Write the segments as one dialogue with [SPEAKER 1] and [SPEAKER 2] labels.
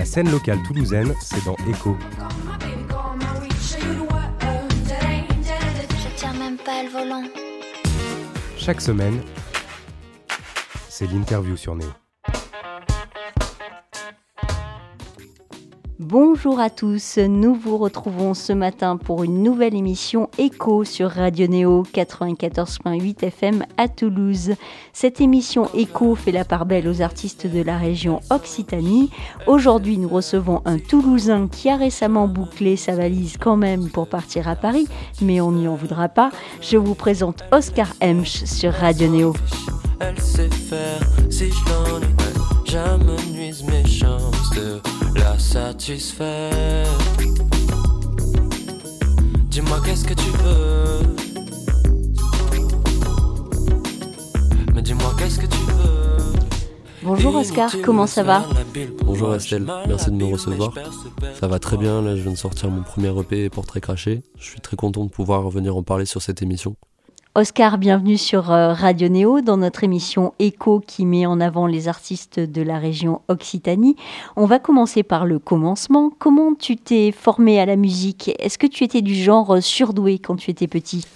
[SPEAKER 1] La scène locale toulousaine, c'est dans Echo.
[SPEAKER 2] Je tiens même pas le volant.
[SPEAKER 1] Chaque semaine, c'est l'interview sur Néo.
[SPEAKER 3] Bonjour à tous, nous vous retrouvons ce matin pour une nouvelle émission Echo sur Radio Néo 94.8 FM à Toulouse. Cette émission Echo fait la part belle aux artistes de la région Occitanie. Aujourd'hui, nous recevons un Toulousain qui a récemment bouclé sa valise quand même pour partir à Paris, mais on n'y en voudra pas. Je vous présente Oscar Hemsch sur Radio Néo.
[SPEAKER 4] La satisfaire. Dis-moi qu'est-ce que tu veux? Mais dis-moi qu'est-ce que tu veux?
[SPEAKER 3] Bonjour Oscar, comment ça va?
[SPEAKER 5] Bonjour Estelle, merci de me recevoir. Ça va très bien, là je viens de sortir mon premier EP Portrait craché. Je suis très content de pouvoir venir en parler sur cette émission.
[SPEAKER 3] Oscar, bienvenue sur euh, Radio Néo dans notre émission Echo qui met en avant les artistes de la région Occitanie. On va commencer par le commencement. Comment tu t'es formé à la musique? Est-ce que tu étais du genre surdoué quand tu étais petit?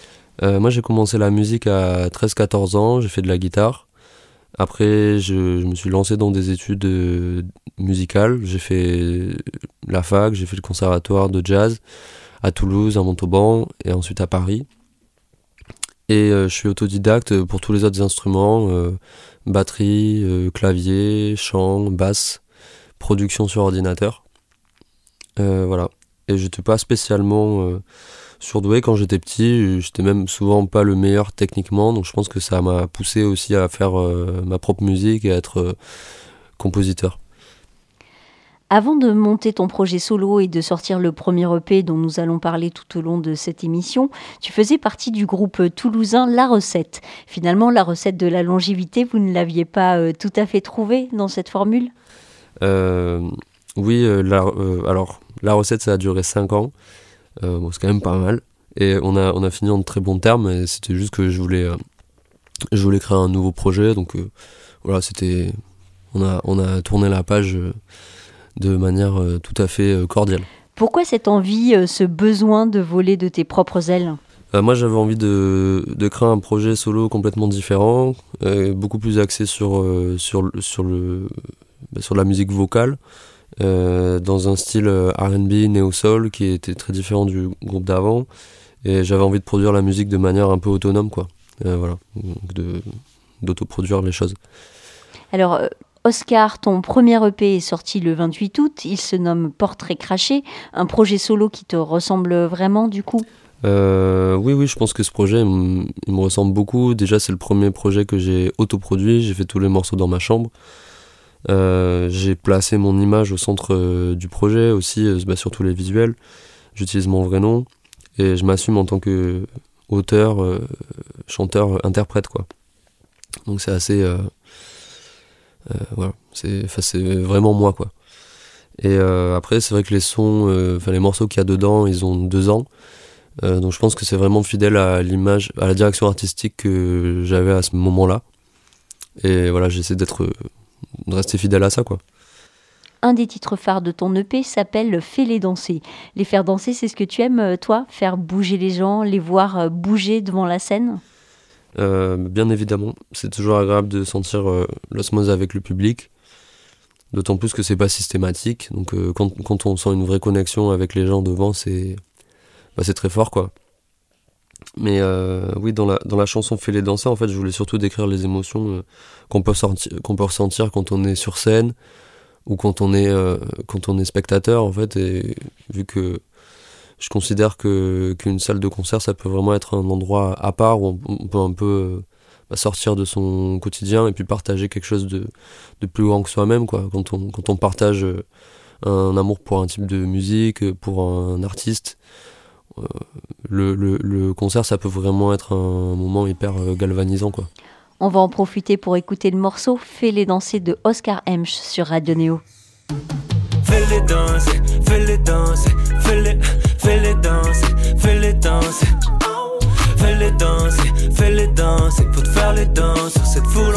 [SPEAKER 5] Euh, moi j'ai commencé la musique à 13-14 ans, j'ai fait de la guitare. Après je, je me suis lancé dans des études euh, musicales. J'ai fait la fac, j'ai fait le conservatoire de jazz à Toulouse, à Montauban et ensuite à Paris. Et euh, je suis autodidacte pour tous les autres instruments, euh, batterie, euh, clavier, chant, basse, production sur ordinateur. Euh, voilà. Et j'étais pas spécialement euh, surdoué quand j'étais petit, j'étais même souvent pas le meilleur techniquement, donc je pense que ça m'a poussé aussi à faire euh, ma propre musique et à être euh, compositeur.
[SPEAKER 3] Avant de monter ton projet solo et de sortir le premier EP dont nous allons parler tout au long de cette émission, tu faisais partie du groupe toulousain La Recette. Finalement, la recette de la longévité, vous ne l'aviez pas euh, tout à fait trouvée dans cette formule?
[SPEAKER 5] Euh, oui, euh, alors la recette ça a duré 5 ans, c'est quand même pas mal. Et on a, on a fini en très bons termes, c'était juste que je voulais, je voulais créer un nouveau projet, donc voilà, c'était, on a, on a tourné la page de manière euh, tout à fait euh, cordiale.
[SPEAKER 3] Pourquoi cette envie, euh, ce besoin de voler de tes propres ailes?
[SPEAKER 5] Moi, j'avais envie de, de créer un projet solo complètement différent, euh, beaucoup plus axé sur, euh, sur, le- sur, le, bah, sur la musique vocale, euh, dans un style RB, néo-soul, qui était très différent du groupe d'avant. Et j'avais envie de produire la musique de manière un peu autonome, quoi. Voilà, Donc d'autoproduire les choses.
[SPEAKER 3] Alors, Oscar, ton premier EP est sorti le 28 août. Il se nomme Portrait craché, un projet solo qui te ressemble vraiment du coup?
[SPEAKER 5] Euh, oui, oui, je pense que ce projet, il me ressemble beaucoup. Déjà, c'est le premier projet que j'ai autoproduit. J'ai fait tous les morceaux dans ma chambre. Euh, j'ai placé mon image au centre euh, du projet aussi, bah, surtout les visuels. J'utilise mon vrai nom et je m'assume en tant que auteur, chanteur, interprète, quoi. Donc c'est assez, voilà, c'est, vraiment moi, quoi. Et euh, après, c'est vrai que les sons, euh, enfin les morceaux qu'il y a dedans, ils ont deux ans. Euh, donc je pense que c'est vraiment fidèle à l'image, à la direction artistique que j'avais à ce moment-là. Et voilà, j'essaie d'être, de rester fidèle à ça, quoi.
[SPEAKER 3] Un des titres phares de ton EP s'appelle Fais-les danser. Les faire danser, c'est ce que tu aimes, euh, toi? Faire bouger les gens, les voir euh, bouger devant la scène?
[SPEAKER 5] Euh, bien évidemment, c'est toujours agréable de sentir euh, l'osmose avec le public. D'autant plus que c'est pas systématique. Donc euh, quand, quand on sent une vraie connexion avec les gens devant, c'est bah, très fort, quoi. Mais euh, oui, dans la, dans la chanson Fais-les danser, en fait, je voulais surtout décrire les émotions qu'on peut, qu'on peut ressentir quand on est sur scène ou quand on est, quand on est spectateur, en fait. Et vu que je considère que qu'une salle de concert, ça peut vraiment être un endroit à part où on, peut un peu euh, bah, sortir de son quotidien et puis partager quelque chose de, de plus grand que soi-même, quoi. Quand on, quand on partage euh, un amour pour un type de musique, pour un artiste, euh, le, le, concert, ça peut vraiment être un moment hyper galvanisant, quoi.
[SPEAKER 3] On va en profiter pour écouter le morceau Fais-les danser de Oscar Hemsch sur Radio Néo.
[SPEAKER 4] Fais-les danser, fais-les danser, fais-les, fais-les danser, fais-les danser. Fais-les danser, fais-les danser, faut faire les danses sur cette foule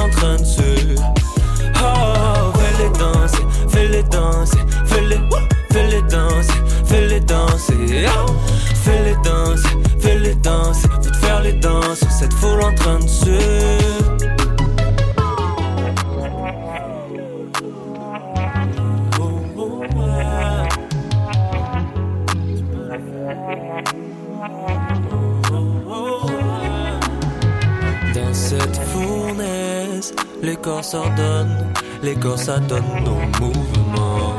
[SPEAKER 4] corps s'adonnent nos mouvements.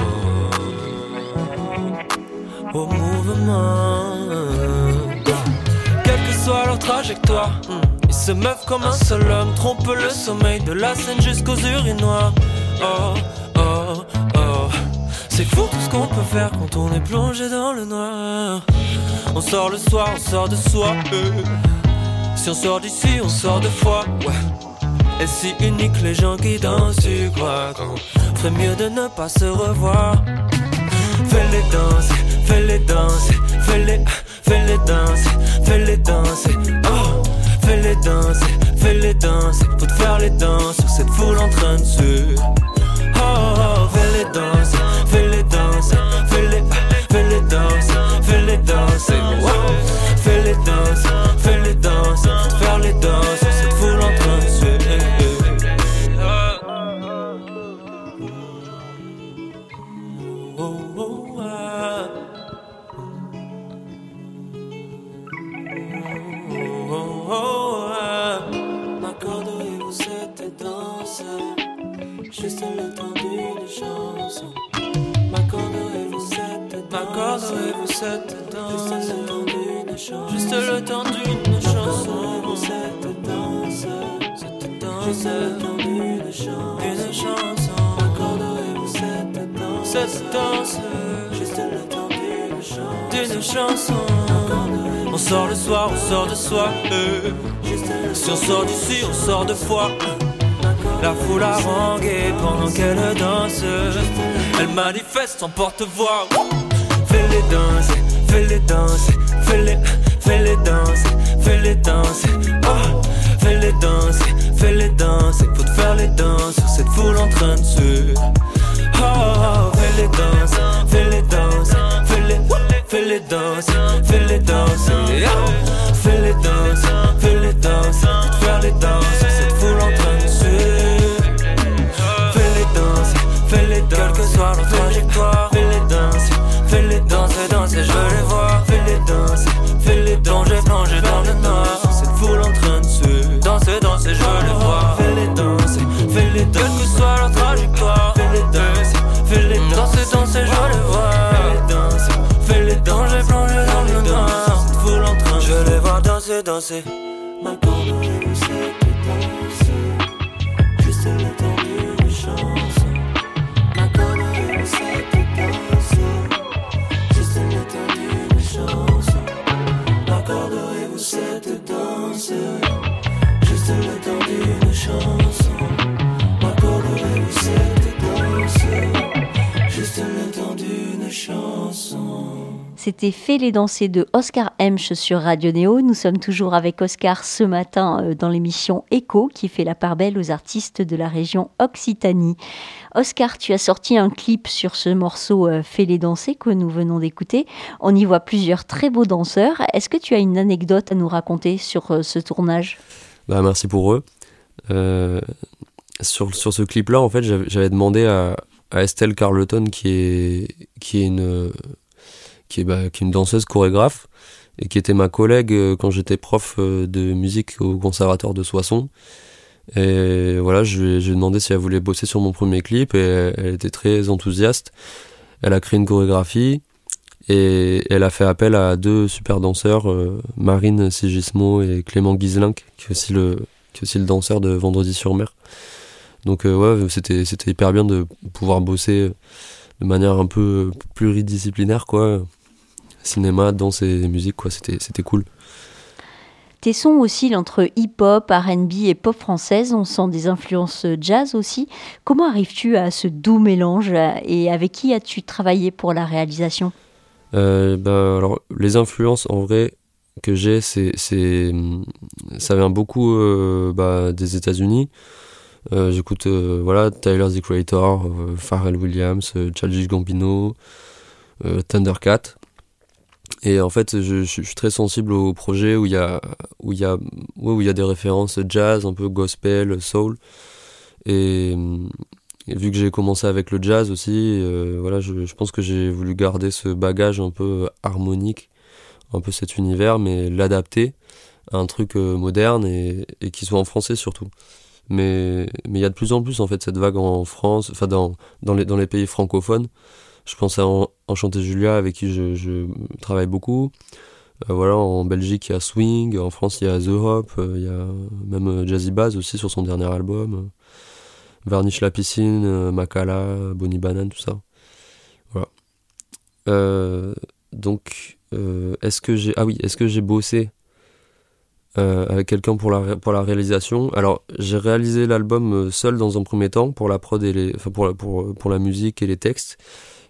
[SPEAKER 4] Au mouvement. Quelle que soit leur trajectoire, ils se meuvent comme un seul homme, trompent le sommeil de la scène jusqu'aux urinoirs. Oh, oh, oh. C'est fou tout ce qu'on peut faire quand on est plongé dans le noir. On sort le soir, on sort de soi. euh. Si on sort d'ici, on sort de foi. Et si unique les gens qui dansent, tu crois qu'on ferait mieux de ne pas se revoir? Fais-les danser, fais-les danser, fais-les, fais-les danser, fais-les danser. Oh, fais-les danser, fais-les danser. En porte-voix Fais-les danser, fais-les danser Fais-les, fais-les danser, fais-les danser Oh, fais-les danser, fais-les danser Faut te faire les danses sur cette foule en train de se Oh, oh, fais-les danser, fais-les danser Fais-les, fais-les danser, Oh, Fais-les danser, fais-les danser danser,
[SPEAKER 3] C'était Fait les danser de Oscar Hemsch sur Radio Néo. Nous sommes toujours avec Oscar ce matin euh, dans l'émission Echo qui fait la part belle aux artistes de la région Occitanie. Oscar, tu as sorti un clip sur ce morceau euh, Fait les danser que nous venons d'écouter. On y voit plusieurs très beaux danseurs. Est-ce que tu as une anecdote à nous raconter sur euh, ce tournage?
[SPEAKER 5] Bah, merci pour eux. Sur, sur ce clip-là, en fait, j'avais demandé à, à Estelle Carleton, qui est, qui est, une, qui, est, bah, qui est une danseuse chorégraphe, et qui était ma collègue euh, quand j'étais prof euh, de musique au conservatoire de Soissons. Et voilà, je lui ai je lui ai demandé si elle voulait bosser sur mon premier clip, et elle, était très enthousiaste. Elle a créé une chorégraphie, et elle a fait appel à deux super danseurs, euh, Marine Sigismo et Clément Guiselin, qui est aussi le, qui est aussi le danseur de Vendredi sur mer. Donc ouais, c'était hyper bien de pouvoir bosser de manière un peu pluridisciplinaire quoi. Cinéma, danse et musique quoi, c'était c'était cool.
[SPEAKER 3] Tes sons oscillent entre hip-hop, RB et pop française. On sent des influences jazz aussi. Comment arrives-tu à ce doux mélange euh, et avec qui as-tu travaillé pour la réalisation?
[SPEAKER 5] Euh, alors les influences en vrai que j'ai, c'est c'est ça vient beaucoup euh, bah, des États-Unis. Euh, J'écoute euh, voilà Tyler the Creator, euh, Pharrell Williams, euh, Childish Gambino, euh, Thundercat. Et en fait, je, suis- très sensible aux projets où il y a où il y a où il y a des références jazz, un peu gospel, soul. Et, vu que j'ai commencé avec le jazz aussi, euh, voilà, je, je pense que j'ai voulu garder ce bagage un peu harmonique, un peu cet univers, mais l'adapter à un truc euh, moderne et, et qui soit en français surtout. Mais mais il y a de plus en plus en fait cette vague en France, enfin dans dans les dans les pays francophones. Je pense à Enchanté Julia avec qui je, travaille beaucoup. Euh, voilà, en Belgique il y a Swing, en France il y a The Hop, euh, il y a même Jazzy Baz aussi sur son dernier album. Varnish la piscine, Makala, Bonnie Banane, tout ça. Voilà. donc est-ce que j'ai ah oui, est-ce que j'ai bossé euh, avec quelqu'un pour la, pour la réalisation? Alors, j'ai réalisé l'album euh, seul dans un premier temps pour la prod et les, enfin pour, pour, pour la musique et les textes.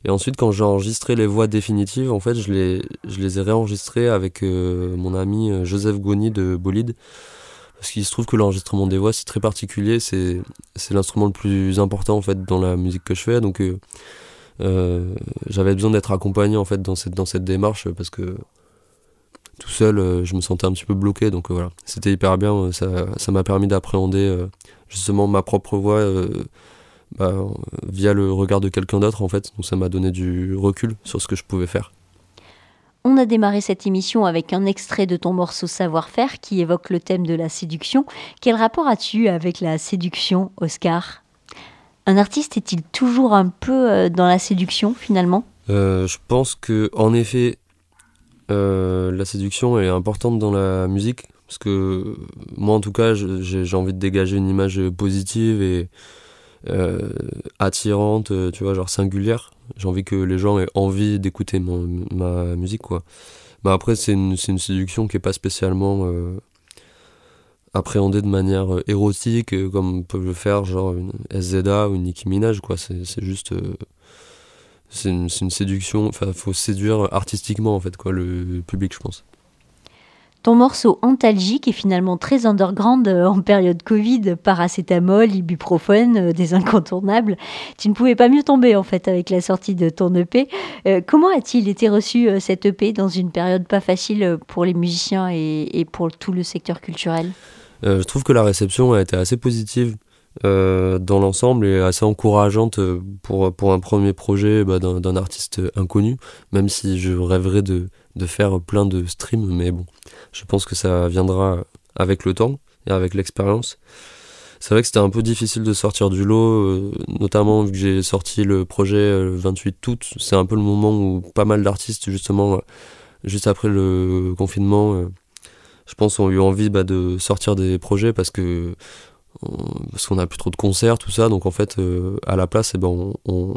[SPEAKER 5] Et ensuite, quand j'ai enregistré les voix définitives, en fait, je les, ai réenregistrées avec euh, mon ami Joseph Goni de Bolide. Parce qu'il se trouve que l'enregistrement des voix, c'est très particulier. C'est, l'instrument le plus important, en fait, dans la musique que je fais. Donc, euh, j'avais besoin d'être accompagné, en fait, dans cette, dans cette démarche parce que tout seul, euh, je me sentais un petit peu bloqué. Donc euh, voilà, c'était hyper bien. Euh, ça m'a permis d'appréhender justement ma propre voix bah, via le regard de quelqu'un d'autre en fait. Donc ça m'a donné du recul sur ce que je pouvais faire.
[SPEAKER 3] On a démarré cette émission avec un extrait de ton morceau Savoir-faire qui évoque le thème de la séduction. Quel rapport as-tu avec la séduction, Oscar? Un artiste est-il toujours un peu dans la séduction finalement?
[SPEAKER 5] Je pense que en effet, euh, la séduction est importante dans la musique parce que moi en tout cas j'ai envie de dégager une image positive et euh, attirante, tu vois, genre singulière. J'ai envie que les gens aient envie d'écouter ma musique quoi. Mais après c'est une, une, séduction qui est pas spécialement euh, appréhendée de manière érotique comme peuvent le faire genre une SZA ou une Nicki Minaj quoi. C'est juste c'est une, une, séduction. Enfin, faut séduire artistiquement en fait quoi le public, je pense.
[SPEAKER 3] Ton morceau Antalgique est finalement très underground euh, en période Covid, paracétamol, ibuprofène, euh, des incontournables. Tu ne pouvais pas mieux tomber en fait avec la sortie de ton EP. Euh, comment a-t-il été reçu cet EP dans une période pas facile pour les musiciens et, pour tout le secteur culturel?
[SPEAKER 5] Je trouve que la réception a été assez positive. Dans l'ensemble est assez encourageante pour, pour un premier projet bah, d'un artiste inconnu, même si je rêverais de, de faire plein de streams, mais bon, je pense que ça viendra avec le temps et avec l'expérience. C'est vrai que c'était un peu difficile de sortir du lot, euh, notamment vu que j'ai sorti le projet le 28 août. C'est un peu le moment où pas mal d'artistes, justement, juste après le confinement, je pense, ont eu envie bah, de sortir des projets parce que parce qu'on a plus trop de concerts, tout ça. Donc en fait, euh, à la place, eh ben, on,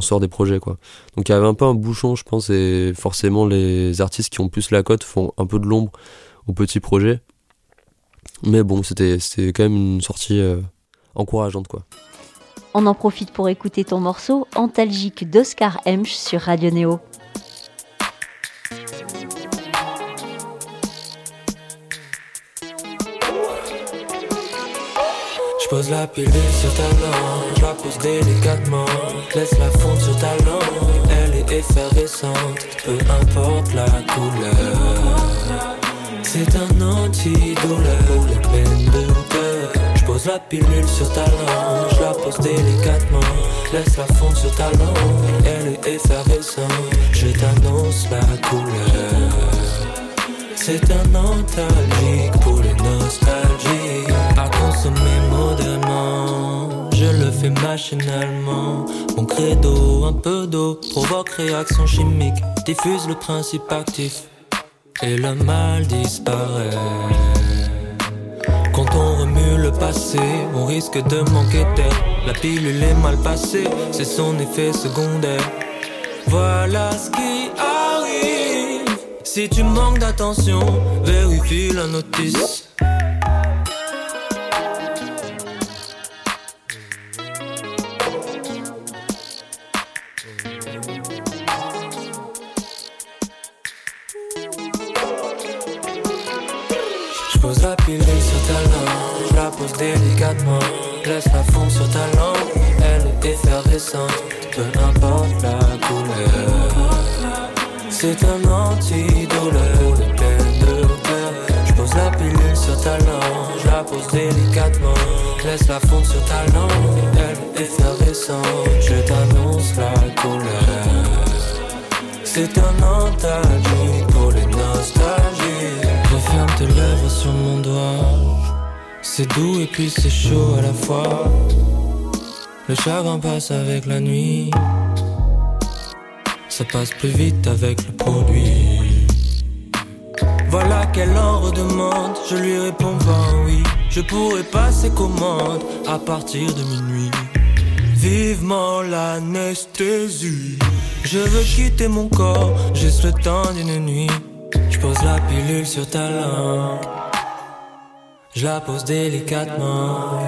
[SPEAKER 5] sort des projets. quoi. Donc il y avait un peu un bouchon, je pense, et forcément les artistes qui ont plus la cote font un peu de l'ombre aux petits projets. Mais bon, c'était quand même une sortie euh, encourageante. quoi.
[SPEAKER 3] On en profite pour écouter ton morceau Antalgique d'Oscar Hemsch sur Radio Néo.
[SPEAKER 4] Pose la pilule sur ta langue, je la pose délicatement, laisse la fondre sur ta langue. Elle est effervescente, peu importe la couleur. C'est un antidouleur pour les peines de cœur. Je pose la pilule sur ta langue, je la pose délicatement, laisse la fondre sur ta langue. Elle est effervescente, je t'annonce la couleur. C'est un antalgique pour les nostalgiques à consommer fais machinalement. Mon credo, un peu d'eau, provoque réaction chimique, diffuse le principe actif et le mal disparaît. Quand on remue le passé, on risque de manquer d'air. La pilule est mal passée, c'est son effet secondaire. Voilà ce qui arrive. Si tu manques d'attention, vérifie la notice. Délicatement. Laisse la fond sur ta langue, elle est effervescente, peu importe la couleur. C'est un antidouleur les peines de cœur. Je pose la pilule sur ta langue, je la pose délicatement. Laisse la fond sur ta langue, elle est effervescente, je t'annonce la couleur. C'est un antalgique pour les nostalgiques. Tes lèvres sur mon doigt C'est doux et puis c'est chaud à la fois. Le chagrin passe avec la nuit. Ça passe plus vite avec le produit. Voilà qu'elle en redemande, je lui réponds pas oui. Je pourrais passer commande à partir de minuit. Vivement l'anesthésie. Je veux quitter mon corps, juste le temps d'une nuit. Je pose la pilule sur ta langue. Je la pose délicatement.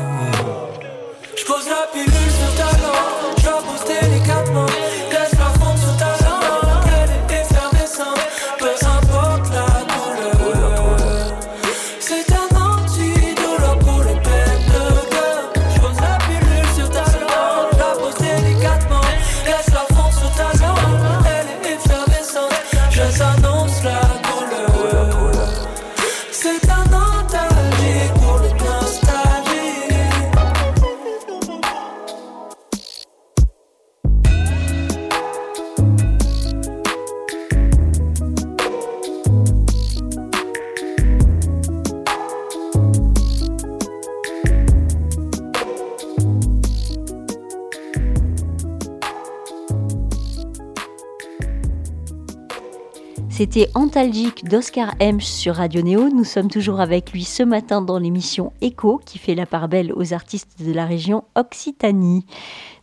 [SPEAKER 3] C'était Antalgique d'Oscar Hemsch sur Radio Néo. Nous sommes toujours avec lui ce matin dans l'émission Echo qui fait la part belle aux artistes de la région Occitanie.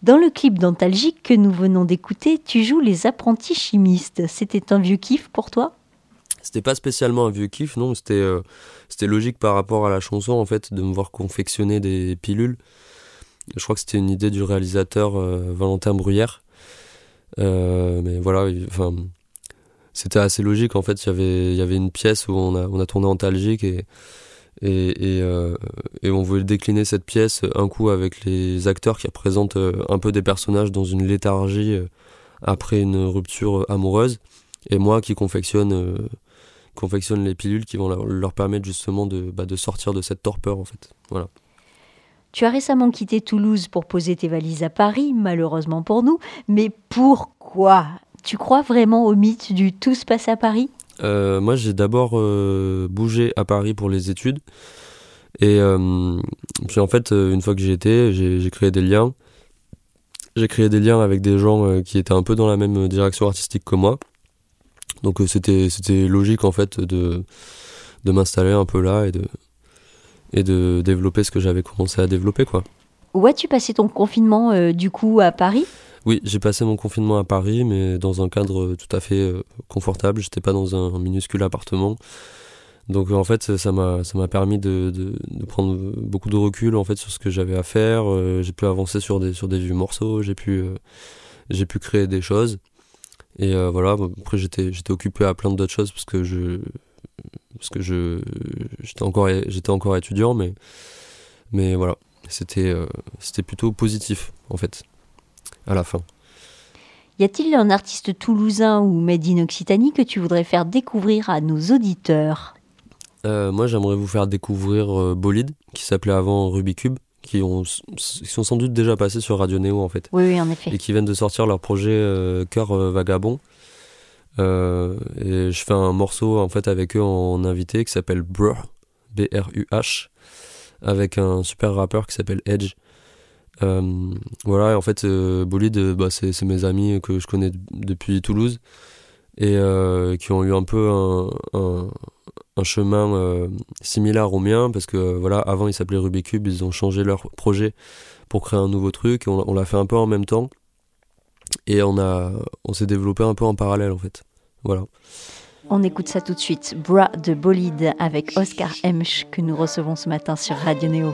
[SPEAKER 3] Dans le clip d'Antalgique que nous venons d'écouter, tu joues les apprentis chimistes. C'était un vieux kiff pour toi?
[SPEAKER 5] C'était pas spécialement un vieux kiff, non. C'était euh, logique par rapport à la chanson en fait de me voir confectionner des pilules. Je crois que c'était une idée du réalisateur euh, Valentin Bruyère. Euh, mais voilà, enfin c'était assez logique en fait il y avait une pièce où on a tourné en Talgique euh, et, on voulait décliner cette pièce un coup avec les acteurs qui représentent euh, un peu des personnages dans une léthargie euh, après une rupture amoureuse. Et moi qui confectionne confectionne les pilules qui vont leur, permettre justement de, bah, de sortir de cette torpeur en fait. Voilà.
[SPEAKER 3] Tu as récemment quitté Toulouse pour poser tes valises à Paris, malheureusement pour nous, mais pourquoi? Tu crois vraiment au mythe du tout se passe à Paris?
[SPEAKER 5] Euh, Moi, j'ai d'abord euh, bougé à Paris pour les études. Et euh, puis en fait, une fois que j'y étais, j'ai créé des liens. J'ai créé des liens avec des gens qui étaient un peu dans la même direction artistique que moi. Donc c'était c'était logique en fait de de m'installer un peu là et de et de développer ce que j'avais commencé à développer quoi.
[SPEAKER 3] Où as-tu passé ton confinement du coup à Paris?
[SPEAKER 5] Oui, j'ai passé mon confinement à Paris, mais dans un cadre euh, tout à fait euh, confortable. J'étais pas dans un minuscule appartement. Donc en fait, ça m'a ça m'a permis de, prendre beaucoup de recul en fait sur ce que j'avais à faire. Euh, j'ai pu avancer sur des sur des vieux morceaux. J'ai pu créer des choses. Et voilà. Après, j'étais j'étais occupé à plein d'autres choses parce que je parce que je j'étais encore j'étais encore étudiant, mais mais voilà. C'était c'était plutôt positif en fait à la fin.
[SPEAKER 3] Y a-t-il un artiste toulousain ou made in Occitanie que tu voudrais faire découvrir à nos auditeurs?
[SPEAKER 5] Euh, Moi, j'aimerais vous faire découvrir euh, Bolide, qui s'appelait avant Rubicube, qui, ont, sont sans doute déjà passés sur Radio Néo en fait.
[SPEAKER 3] Oui, oui, en effet.
[SPEAKER 5] Et qui viennent de sortir leur projet euh, Cœur Vagabond. et je fais un morceau en fait avec eux en, invité qui s'appelle Bruh, B-R-U-H, avec un super rappeur qui s'appelle Edge. Euh, voilà, en fait, euh, Bolide, euh, bah, c'est mes amis que je connais depuis Toulouse et qui ont eu un peu un, chemin similaire au mien parce que voilà, avant ils s'appelaient Rubikube, ils ont changé leur projet pour créer un nouveau truc et on, on l'a fait un peu en même temps et on a on s'est développé un peu en parallèle en fait. Voilà.
[SPEAKER 3] On écoute ça tout de suite. Bra de Bolide avec Oscar Hemsch que nous recevons ce matin sur Radio Néo.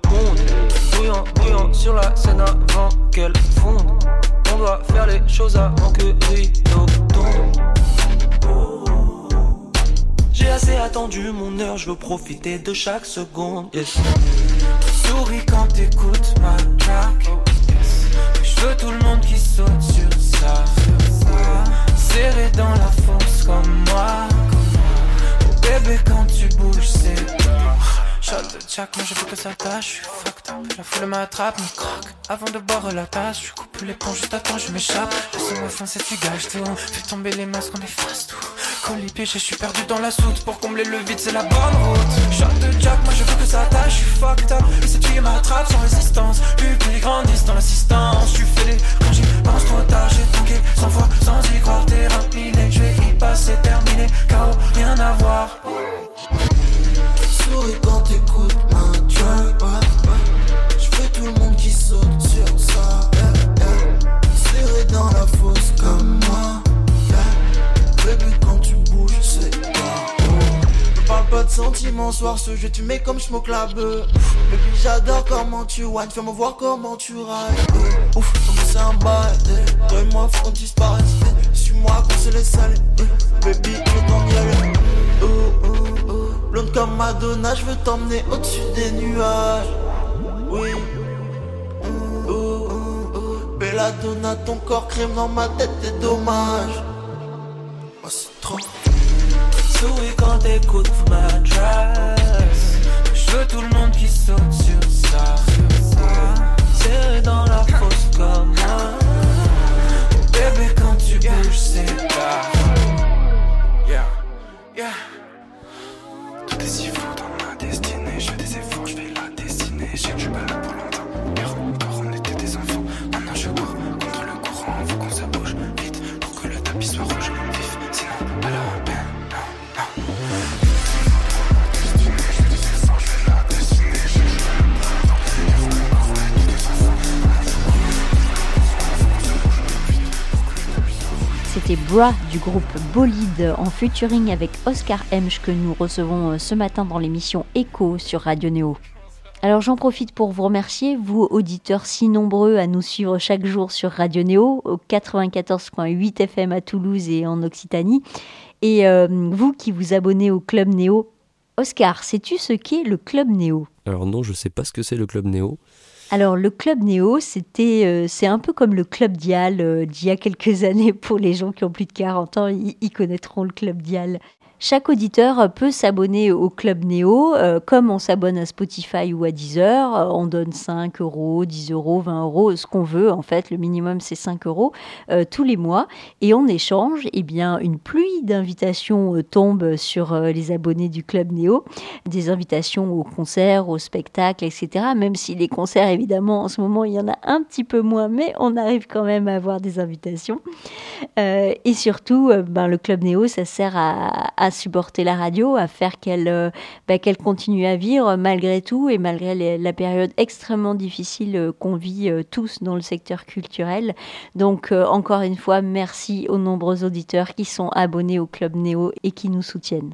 [SPEAKER 4] monde. Bouillant, sur la scène avant qu'elle fonde. On doit faire les choses avant que rideau tombe. J'ai assez attendu mon heure, je veux profiter de chaque seconde. Yes. Souris quand t'écoutes ma track. Je veux tout le monde qui saute sur ça. Serré dans la force comme moi. Bébé, quand tu bouges, c'est Shot de Jack, moi je veux que ça tâche, je suis fucked up. La foule m'attrape, me croque. Avant de boire la tasse, je coupe les ponts juste temps, je m'échappe. Laisse-moi foncer, tu gages tout. Fais tomber les masques, on efface tout. Piégé, je suis perdu dans la soute. Pour combler le vide, c'est la bonne route. Shot de Jack, moi je veux que ça tâche, je suis fucked up. Et cette fille m'attrape sans résistance. Ce jeu tu mets comme je smoke la beuh Baby j'adore comment tu whine Fais-moi voir comment tu rides Ouf c'est un bail Toi et moi faut qu'on disparaisse Suis-moi qu'on se laisse aller Baby je t'en y Oh oh Blonde comme Madonna, je veux t'emmener au-dessus des nuages. Oui. Oh, oh, oh. Belladonna, ton corps crème dans ma tête, c'est dommage. Oh, c'est trop. Souris quand t'écoutes ma dress. Veux tout le monde qui saute sur ça. Serré dans la fosse comme moi. Bébé, quand tu bouges, c'est pas. Yeah, yeah. Tout est si fou dans ma destinée. Je fais des efforts, je vais la pour
[SPEAKER 3] Du groupe Bolide en featuring avec Oscar Hemsch que nous recevons euh, ce matin dans l'émission Echo sur Radio Néo. Alors j'en profite pour vous remercier, vous auditeurs si nombreux à nous suivre chaque jour sur Radio Néo, au 94.8 FM à Toulouse et en Occitanie, et euh, vous qui vous abonnez au Club Néo. Oscar, sais-tu ce qu'est le Club Néo?
[SPEAKER 5] Alors non, je sais pas ce que c'est le Club Néo.
[SPEAKER 3] Alors le club Néo, c'était, euh, c'est un peu comme le club Dial euh, d'il y a quelques années. Pour les gens qui ont plus de 40 ans, ils connaîtront le club Dial. Chaque auditeur peut s'abonner au Club Néo, euh, comme on s'abonne à Spotify ou à Deezer. Euh, on donne 5 euros, 10 euros, 20 euros, ce qu'on veut. En fait, le minimum, c'est 5 euros euh, tous les mois. Et en échange, eh bien, une pluie d'invitations tombe sur les abonnés du Club Néo. Des invitations aux concerts, aux spectacles, etc. Même si les concerts, évidemment, en ce moment, il y en a un petit peu moins, mais on arrive quand même à avoir des invitations. et surtout, ben, le Club Néo, ça sert à supporter la radio, à faire qu'elle euh, bah, qu'elle continue à vivre malgré tout et malgré la période extrêmement difficile euh, qu'on vit euh, tous dans le secteur culturel. Donc encore une fois, merci aux nombreux auditeurs qui sont abonnés au Club Néo et qui nous soutiennent.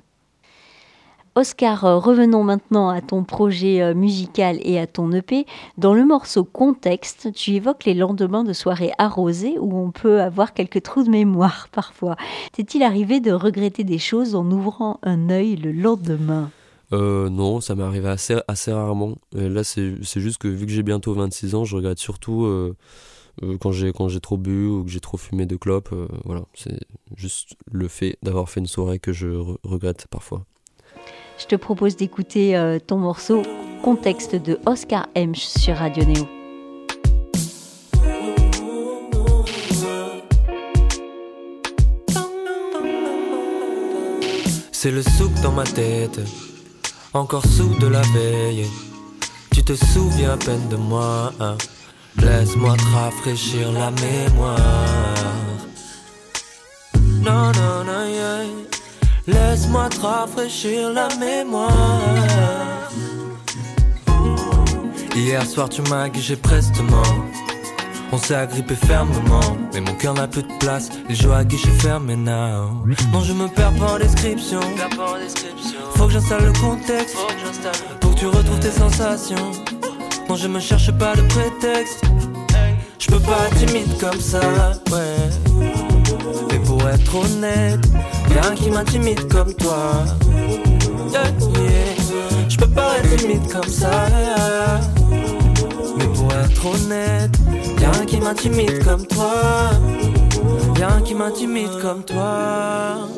[SPEAKER 3] Oscar, euh, revenons maintenant à ton projet euh, musical et à ton EP. Dans le morceau Contexte, tu évoques les lendemains de soirées arrosées où on peut avoir quelques trous de mémoire parfois. T'est-il arrivé de regretter des choses en ouvrant un œil le lendemain?
[SPEAKER 5] Euh, non, ça m'est arrivé assez, assez rarement. là, c'est juste que vu que j'ai bientôt 26 ans, je regrette surtout quand j'ai trop bu ou que j'ai trop fumé de clopes. voilà, c'est juste le fait d'avoir fait une soirée que je regrette parfois
[SPEAKER 3] je te propose d'écouter euh, ton morceau Contexte de Oscar Hemsch sur Radio Néo.
[SPEAKER 4] C'est le souk dans ma tête, encore sous de la veille. Tu te souviens à peine de moi, hein. laisse-moi te rafraîchir la mémoire. Non, non, non. Laisse-moi te rafraîchir la mémoire. Hier soir, tu m'as guigé prestement. On s'est agrippé fermement, mais mon cœur n'a plus de place. Les jeux à guichet fermé now. Non, je me perds pas en description. Faut que j'installe le contexte. Pour que tu retrouves tes sensations. Non, je me cherche pas de prétexte. Je peux pas être timide comme ça, ouais. Mais pour être honnête, Y'a qui m'intimide comme toi. Je peux pas être timide comme ça. Mais pour être honnête, y'a un qui m'intimide comme toi. Y'a un qui m'intimide comme toi.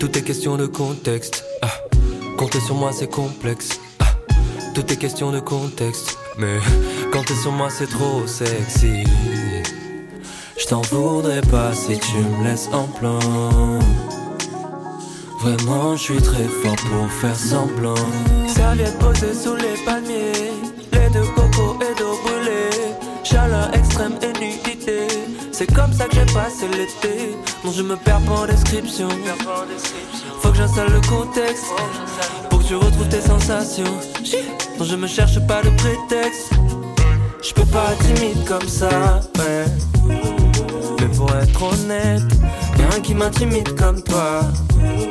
[SPEAKER 4] Tout est question de contexte. Ah. Compter sur moi c'est complexe. Tout est question de contexte. Mais compter sur moi c'est trop sexy. Je t'en voudrais pas si tu me laisses en plan. Vraiment, je suis très fort pour faire semblant. Serviette posée sous les palmiers, les deux coco et d'eau brûlée. Chaleur extrême et nudité. C'est comme ça que j'ai passé l'été. Non, je me perds pas en description. Faut que j'installe le contexte tu retrouves tes sensations. Non, je me cherche pas de prétexte. Je peux pas être timide comme ça, ouais. Mais pour être honnête, y'a un qui m'intimide comme toi. Hmm,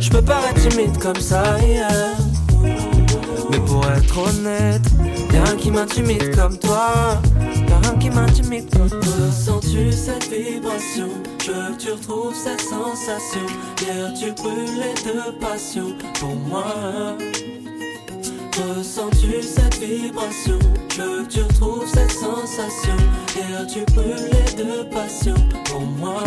[SPEAKER 4] Je peux pas être timide comme ça, yeah. Pour être honnête, y'a un qui m'intimide comme toi. Y'a un qui m'intimide comme toi. Ressens-tu cette vibration? Veux que tu retrouves cette sensation. Hier tu brûlais de passion pour moi. Ressens-tu cette vibration? Que tu retrouves cette sensation Hier tu brûlais de passion pour moi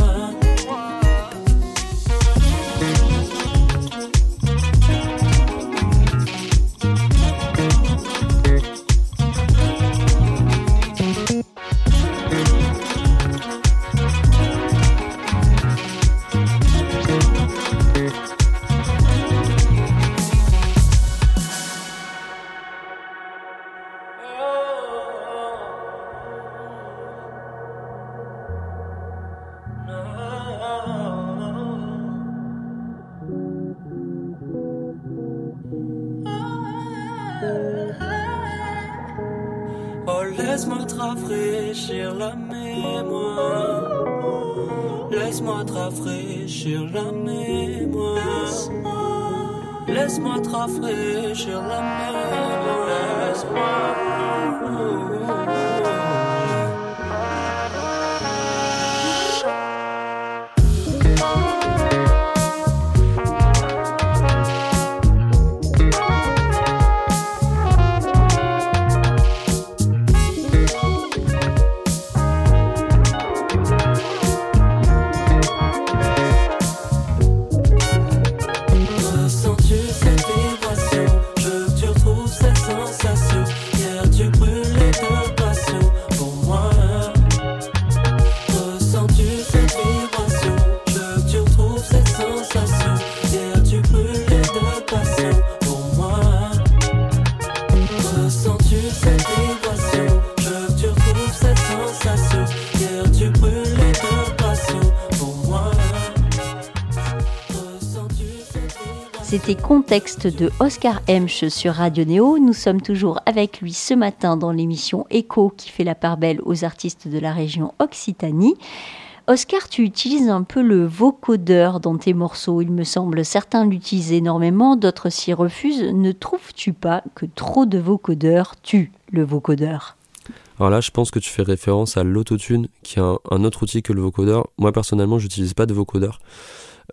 [SPEAKER 4] Laisse-moi te rafraîchir la
[SPEAKER 3] C'était Contexte de Oscar Hemsch sur Radio Néo. Nous sommes toujours avec lui ce matin dans l'émission Echo qui fait la part belle aux artistes de la région Occitanie. Oscar, tu utilises un peu le vocodeur dans tes morceaux, il me semble. Certains l'utilisent énormément, d'autres s'y refusent. Ne trouves-tu pas que trop de vocodeurs tue le vocodeur?
[SPEAKER 5] Alors là, je pense que tu fais référence à l'autotune, qui est un, un autre outil que le vocodeur. Moi, personnellement, j'utilise pas de vocodeur,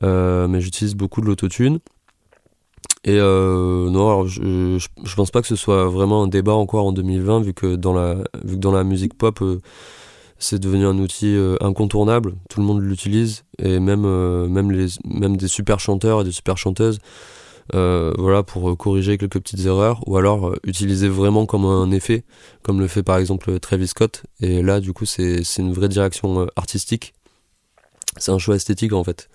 [SPEAKER 5] euh, mais j'utilise beaucoup de l'autotune. Et euh, non, alors je, je, je pense pas que ce soit vraiment un débat encore en 2020, vu que dans la, vu que dans la musique pop, euh, c'est devenu un outil euh, incontournable. Tout le monde l'utilise, et même, euh, même, les, même des super chanteurs et des super chanteuses, euh, voilà, pour corriger quelques petites erreurs, ou alors utiliser vraiment comme un effet, comme le fait par exemple Travis Scott. Et là, du coup, c'est une vraie direction artistique. C'est un choix esthétique en fait.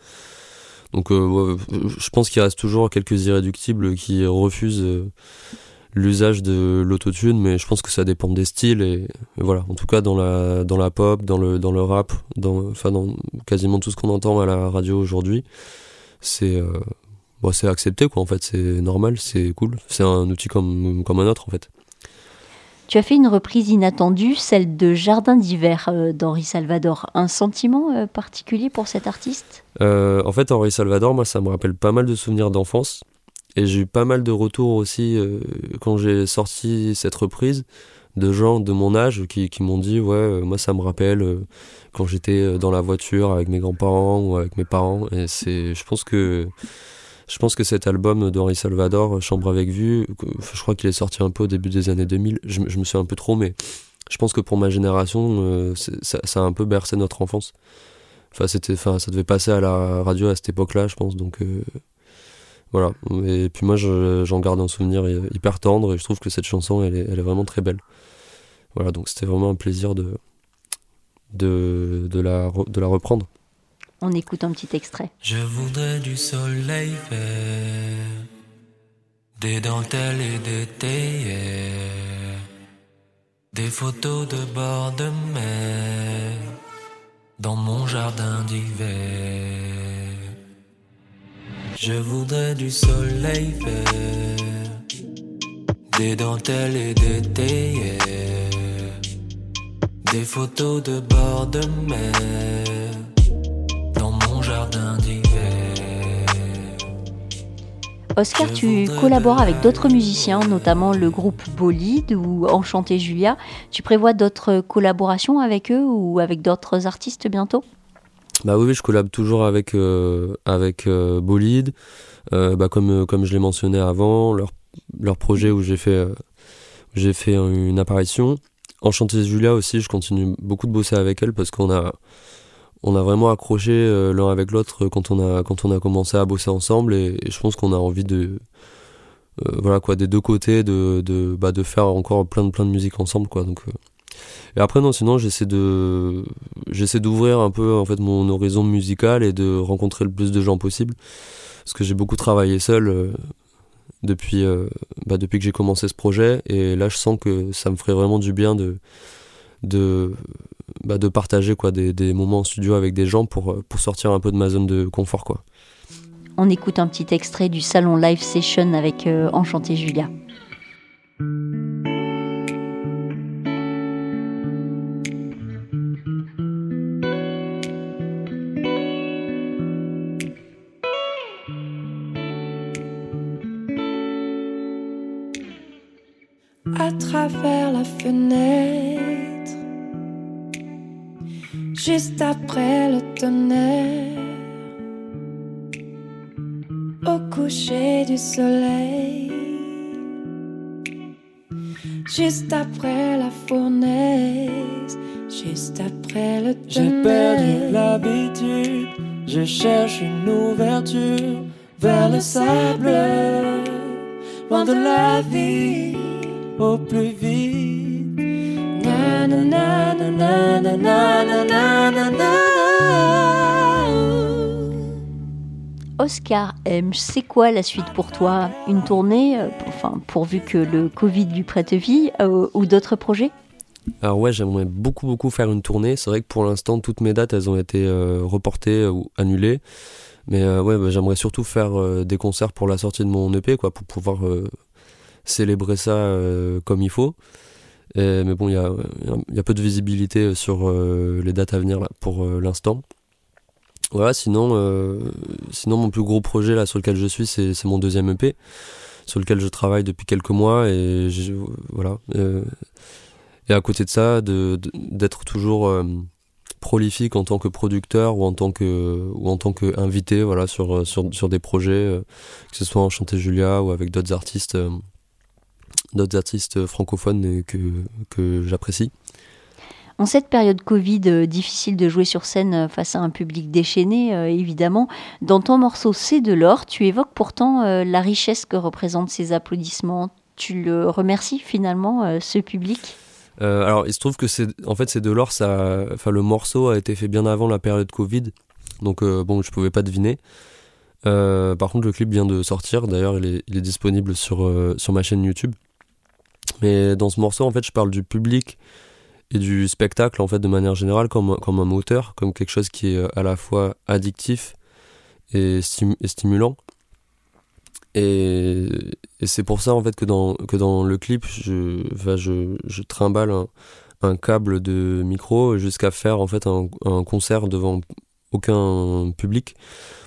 [SPEAKER 5] Donc, euh, je pense qu'il reste toujours quelques irréductibles qui refusent euh, l'usage de l'autotune, mais je pense que ça dépend des styles et, voilà. En tout cas, dans la dans la pop, dans le dans le rap, dans enfin dans quasiment tout ce qu'on entend à la radio aujourd'hui, c'est euh, bon, c'est accepté quoi. En fait, c'est normal, c'est cool. C'est un outil comme comme un autre en fait.
[SPEAKER 3] Tu as fait une reprise inattendue, celle de Jardin d'hiver euh, d'Henri Salvador. Un sentiment euh, particulier pour cet artiste?
[SPEAKER 5] Euh, en fait, Henri Salvador, moi, ça me rappelle pas mal de souvenirs d'enfance. Et j'ai eu pas mal de retours aussi quand j'ai sorti cette reprise de gens de mon âge qui, m'ont dit ouais moi ça me rappelle quand j'étais dans la voiture avec mes grands-parents ou avec mes parents et c'est je pense que je pense que cet album d'Henri Salvador, Chambre avec vue, je crois qu'il est sorti un peu au début des années 2000. Je, me suis un peu trop, mais je pense que pour ma génération, euh, ça, a un peu bercé notre enfance. Enfin, c'était, enfin, ça devait passer à la radio à cette époque-là, je pense. Donc euh, voilà. Et puis moi, j'en garde un souvenir hyper tendre et je trouve que cette chanson, elle est, vraiment très belle. Voilà, donc c'était vraiment un plaisir de, de, la, de la reprendre.
[SPEAKER 3] On écoute un petit extrait.
[SPEAKER 4] Je voudrais du soleil vert, des dentelles et des théières, des photos de bord de mer, dans mon jardin d'hiver. Je voudrais du soleil vert, des dentelles et des théières, des photos de bord de mer
[SPEAKER 3] Oscar, tu collabores avec d'autres musiciens, notamment le groupe Bolide ou Enchanté Julia. Tu prévois d'autres collaborations avec eux ou avec d'autres artistes bientôt?
[SPEAKER 5] Bah oui, je collabore toujours avec euh, avec euh, Bolide, euh, bah comme comme je l'ai mentionné avant, leur leur projet où j'ai fait j'ai fait une apparition. Enchanté Julia aussi, je continue beaucoup de bosser avec elle parce qu'on a on a vraiment accroché euh, l'un avec l'autre quand on a quand on a commencé à bosser ensemble. Et, je pense qu'on a envie de euh, voilà quoi des deux côtés de de bah, de faire encore plein de plein de musique ensemble quoi. Donc euh. et après non sinon j'essaie de j'essaie d'ouvrir un peu en fait mon horizon musical et de rencontrer le plus de gens possible. Parce que j'ai beaucoup travaillé seul depuis bah, depuis que j'ai commencé ce projet. Et là je sens que ça me ferait vraiment du bien de de bah, de partager quoi, des, des, moments en studio avec des gens pour, pour sortir un peu de ma zone de confort. Quoi.
[SPEAKER 3] On écoute un petit extrait du salon live session avec euh, Enchanté Julia.
[SPEAKER 2] À travers la fenêtre juste après le tonnerre, au coucher du soleil, juste après la fournaise, juste après le tonnerre.
[SPEAKER 4] J'ai perdu l'habitude, je cherche une ouverture vers le sable, loin de la vie, au plus vite.
[SPEAKER 3] Oscar M, c'est quoi la suite pour toi? Une tournée, euh, enfin pourvu que le Covid lui prête vie, euh, ou d'autres projets?
[SPEAKER 5] Alors ouais, j'aimerais beaucoup beaucoup faire une tournée. C'est vrai que pour l'instant, toutes mes dates, elles ont été euh, reportées ou annulées. Mais ouais, bah, j'aimerais surtout faire des concerts pour la sortie de mon EP, quoi, pour pouvoir célébrer ça comme il faut mais bon, il y a, peu de visibilité sur euh, les dates à venir là, pour euh, l'instant. Voilà, sinon, euh, sinon mon plus gros projet là sur lequel je suis, c'est mon deuxième EP, sur lequel je travaille depuis quelques mois et voilà. et à côté de ça, d'être toujours prolifique en tant que producteur ou en tant que ou en tant qu'invité voilà sur, sur sur des projets que ce soit en chanter Julia ou avec d'autres artistes d'autres artistes francophones que, que j'apprécie.
[SPEAKER 3] En cette période Covid, euh, difficile de jouer sur scène euh, face à un public déchaîné, euh, évidemment. Dans ton morceau C'est de l'or, tu évoques pourtant la richesse que représentent ces applaudissements. Tu le remercies finalement, ce public?
[SPEAKER 5] Alors, il se trouve que c'est, en fait, c'est de l'or. Ça, enfin, le morceau a été fait bien avant la période Covid, donc bon, je pouvais pas deviner. par contre, le clip vient de sortir. D'ailleurs, il est, il est disponible sur sur ma chaîne YouTube. Mais dans ce morceau, en fait, je parle du public et du spectacle, en fait, de manière générale, comme, comme un moteur, comme quelque chose qui est euh, à la fois addictif et, stimulant. Et, c'est pour ça, en fait, que dans, que dans le clip, je, je, je trimballe un, un, câble de micro jusqu'à faire, en fait, un, concert devant aucun public.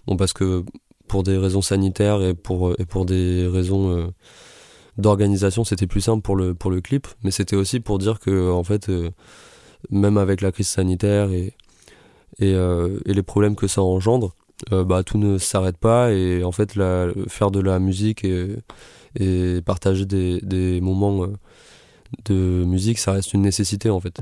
[SPEAKER 5] Bon, parce que pour des raisons sanitaires et pour, et pour des raisons d'organisation, c'était plus simple pour le, clip, mais c'était aussi pour dire que, en fait, même avec la crise sanitaire et, et les problèmes que ça engendre, bah, tout ne s'arrête pas et en fait, faire de la musique et, et partager des, des moments de musique, ça reste une nécessité en fait.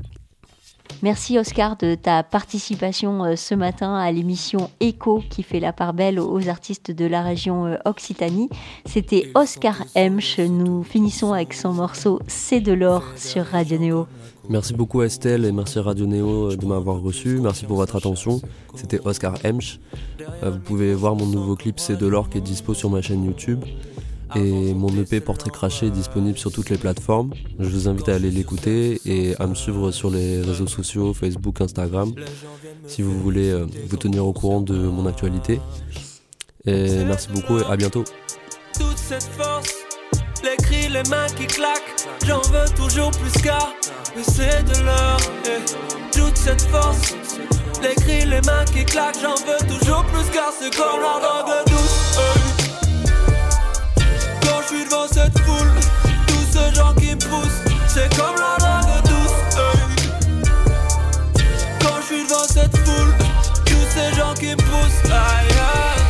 [SPEAKER 3] Merci Oscar de ta participation euh, ce matin à l'émission Echo qui fait la part belle aux artistes de la région euh, Occitanie. C'était Oscar Hemsch. Nous finissons avec son morceau C'est de l'or sur Radio Néo.
[SPEAKER 5] Merci beaucoup Estelle et merci Radio Néo euh, de m'avoir reçu. Merci pour votre attention. C'était Oscar Hemsch. Vous pouvez voir mon nouveau clip C'est de l'or qui est dispo sur ma chaîne YouTube. Et mon EP Portrait Craché est disponible sur toutes les plateformes. Je vous invite à aller l'écouter et à me suivre sur les réseaux sociaux, Facebook, Instagram, si vous voulez euh, vous tenir au courant de mon actualité. Et merci beaucoup et à bientôt.
[SPEAKER 4] Toute cette force, les cris, les mains qui claquent, j'en veux toujours plus c'est de. Toute cette force, les cris, les mains qui claquent, j'en veux toujours plus devant cette foule. Tous ces gens qui poussent, c'est comme la drogue douce. Quand je suis devant cette foule, tous ces gens qui poussent, aïe aïe.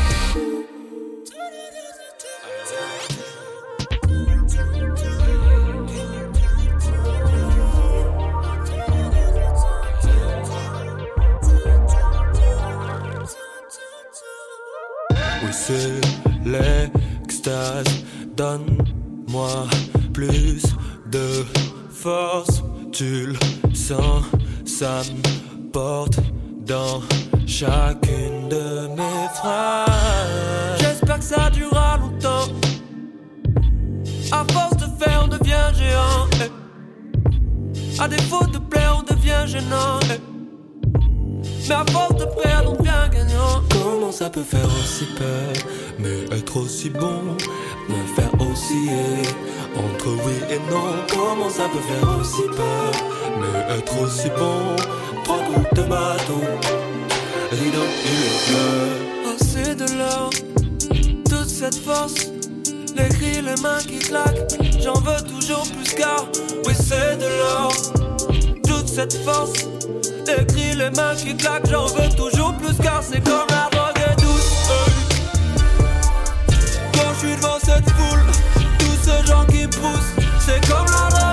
[SPEAKER 4] Oui, c'est l'extase Donne-moi plus de force, tu le sens, ça me porte dans chacune de mes phrases. J'espère que ça durera longtemps. À force de faire, on devient géant. Eh. À défaut de plaire, on devient gênant. Eh. Mais à force de perdre, on devient gagnant. Comment ça peut faire aussi peur, mais être aussi bon? Faire osciller entre oui et non. Comment ça peut faire aussi peur, mais être aussi bon? Trois coups de bateau, rideau et c'est de l'or, toute cette force. Les cris, les mains qui claquent, j'en veux toujours plus car, oui, c'est de l'or. Toute cette force, les cris, les mains qui claquent, j'en veux toujours plus car c'est comme la cette foule, tous ces gens qui poussent, c'est comme la